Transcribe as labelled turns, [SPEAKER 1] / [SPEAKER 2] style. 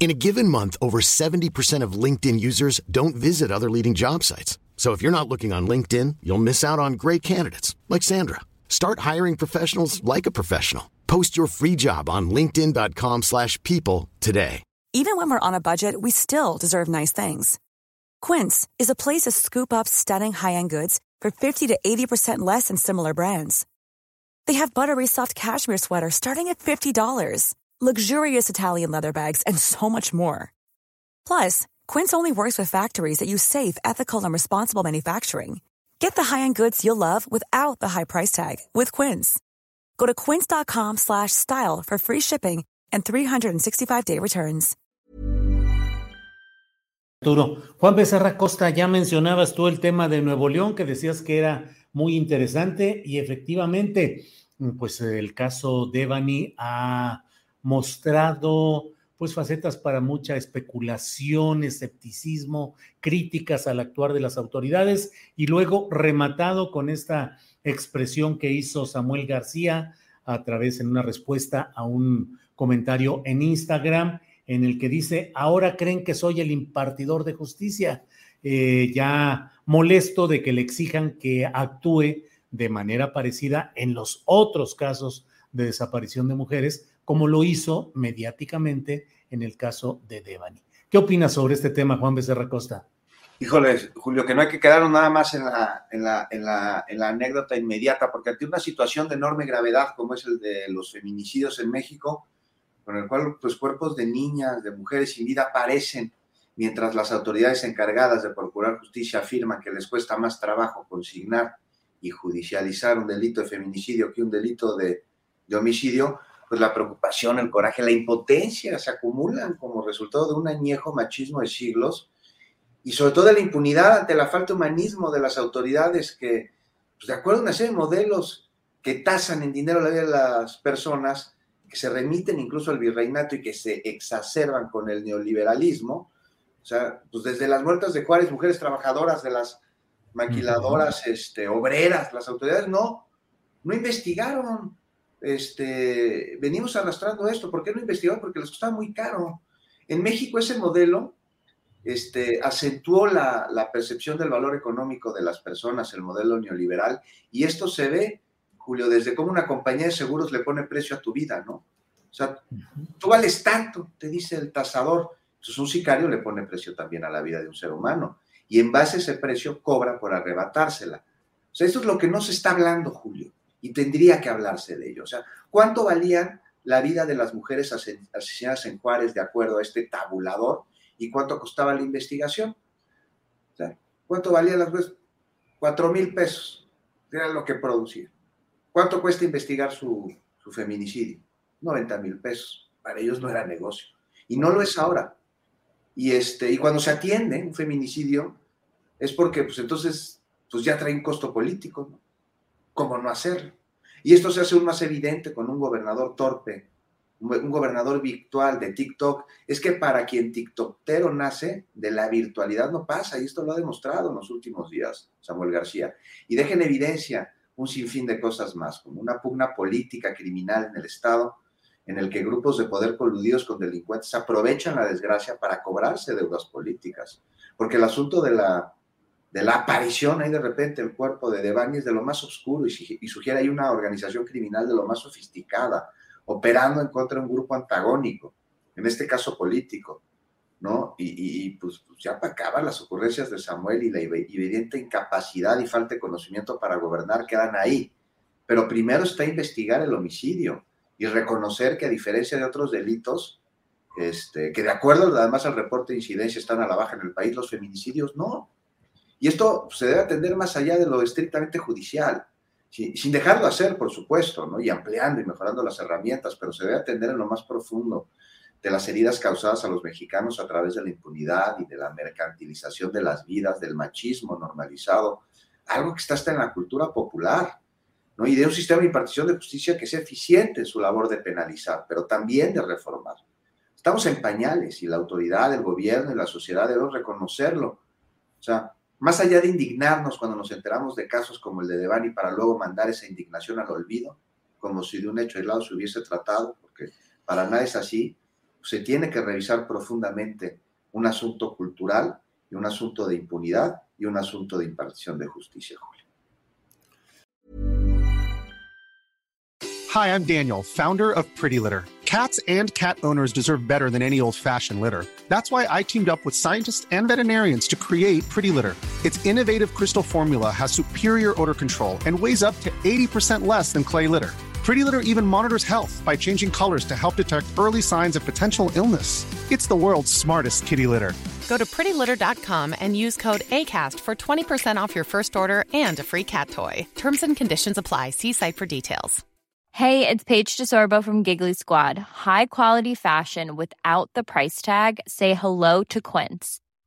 [SPEAKER 1] In a given month, over 70% of LinkedIn users don't visit other leading job sites. So if you're not looking on LinkedIn, you'll miss out on great candidates like Sandra. Start hiring professionals like a professional. Post your free job on linkedin.com/people today.
[SPEAKER 2] Even when we're on a budget, we still deserve nice things. Quince is a place to scoop up stunning high-end goods for 50 to 80% less than similar brands. They have buttery soft cashmere sweaters starting at $50, luxurious Italian leather bags, and so much more. Plus, Quince only works with factories that use safe, ethical, and responsible manufacturing. Get the high-end goods you'll love without the high price tag with Quince. Go to quince.com slash style for free shipping and 365-day returns.
[SPEAKER 3] Arturo. Juan Becerra Costa, ya mencionabas tú el tema de Nuevo León, que decías que era muy interesante y efectivamente, pues el caso Devani ha mostrado pues facetas para mucha especulación, escepticismo, críticas al actuar de las autoridades y luego rematado con esta expresión que hizo Samuel García a través en una respuesta a un comentario en Instagram en el que dice, ahora creen que soy el impartidor de justicia, eh, ya molesto de que le exijan que actúe de manera parecida en los otros casos de desaparición de mujeres, como lo hizo mediáticamente en el caso de Devani. ¿Qué opinas sobre este tema, Juan Becerra Costa?
[SPEAKER 4] Híjole, Julio, que no hay que quedarnos nada más en la, anécdota inmediata, porque ante una situación de enorme gravedad como es el de los feminicidios en México, con el cual pues, cuerpos de niñas, de mujeres sin vida aparecen, mientras las autoridades encargadas de procurar justicia afirman que les cuesta más trabajo consignar y judicializar un delito de feminicidio que un delito de, de homicidio, pues la preocupación, el coraje, la impotencia se acumulan como resultado de un añejo machismo de siglos y sobre todo de la impunidad ante la falta de humanismo de las autoridades que, pues de acuerdo a una serie de modelos que tasan en dinero la vida de las personas, que se remiten incluso al virreinato y que se exacerban con el neoliberalismo, o sea, pues desde las muertas de Juárez, mujeres trabajadoras de las maquiladoras, este, obreras, las autoridades no, no investigaron, este, venimos arrastrando esto, ¿por qué no investigaron? Porque les costaba muy caro. En México ese modelo este, acentuó la, la percepción del valor económico de las personas, el modelo neoliberal, y esto se ve Julio, desde cómo una compañía de seguros le pone precio a tu vida, ¿no? O sea, tú vales tanto, te dice el tasador. Entonces un sicario le pone precio también a la vida de un ser humano. Y en base a ese precio cobra por arrebatársela. O sea, esto es lo que no se está hablando, Julio. Y tendría que hablarse de ello. O sea, ¿cuánto valían la vida de las mujeres asesinadas en Juárez de acuerdo a este tabulador? ¿Y cuánto costaba la investigación? O sea, ¿cuánto valían las mujeres? Cuatro mil pesos. Era lo que producía. ¿Cuánto cuesta investigar su, feminicidio? 90 mil pesos. Para ellos no era negocio. Y no lo es ahora. Y, este, y cuando se atiende un feminicidio, es porque pues entonces pues ya trae un costo político, ¿no? ¿Cómo no hacerlo? Y esto se hace aún más evidente con un gobernador torpe, un gobernador virtual de TikTok. Es que para quien TikTokero nace, de la virtualidad no pasa, y esto lo ha demostrado en los últimos días Samuel García. Y deja en evidencia un sinfín de cosas más, como una pugna política criminal en el Estado, en el que grupos de poder coludidos con delincuentes aprovechan la desgracia para cobrarse deudas políticas. Porque el asunto de la, de la aparición ahí de repente el cuerpo de Devani es de lo más oscuro y, sugiere ahí una organización criminal de lo más sofisticada, operando en contra de un grupo antagónico, en este caso político. ¿no? Y, pues, pues, ya para acabar las ocurrencias de Samuel y la evidente incapacidad y falta de conocimiento para gobernar quedan ahí. Pero primero está investigar el homicidio y reconocer que a diferencia de otros delitos, este, que de acuerdo además al reporte de incidencia están a la baja en el país, los feminicidios no. Y esto se debe atender más allá de lo estrictamente judicial, sin dejarlo hacer, por supuesto, ¿no? y ampliando y mejorando las herramientas, pero se debe atender en lo más profundo de las heridas causadas a los mexicanos a través de la impunidad y de la mercantilización de las vidas, del machismo normalizado, algo que está hasta en la cultura popular, ¿no? y de un sistema de impartición de justicia que sea eficiente en su labor de penalizar, pero también de reformar. Estamos en pañales y la autoridad, el gobierno y la sociedad deben reconocerlo. O sea, más allá de indignarnos cuando nos enteramos de casos como el de Devani para luego mandar esa indignación al olvido, como si de un hecho aislado se hubiese tratado, porque para nada es así, se tiene que revisar profundamente un asunto cultural y un asunto de impunidad y un asunto de impartición de justicia, Julio.
[SPEAKER 5] Hi, I'm Daniel, founder of Pretty Litter. Cats and cat owners deserve better than any old-fashioned litter. That's why I teamed up with scientists and veterinarians to create Pretty Litter. Its innovative crystal formula has superior odor control and weighs up to 80% less than clay litter. Pretty Litter even monitors health by changing colors to help detect early signs of potential illness. It's the world's smartest kitty litter.
[SPEAKER 6] Go to prettylitter.com and use code ACAST for 20% off your first order and a free cat toy. Terms and conditions apply. See site for details.
[SPEAKER 7] Hey, it's Paige DeSorbo from Giggly Squad. High quality fashion without the price tag? Say hello to Quince.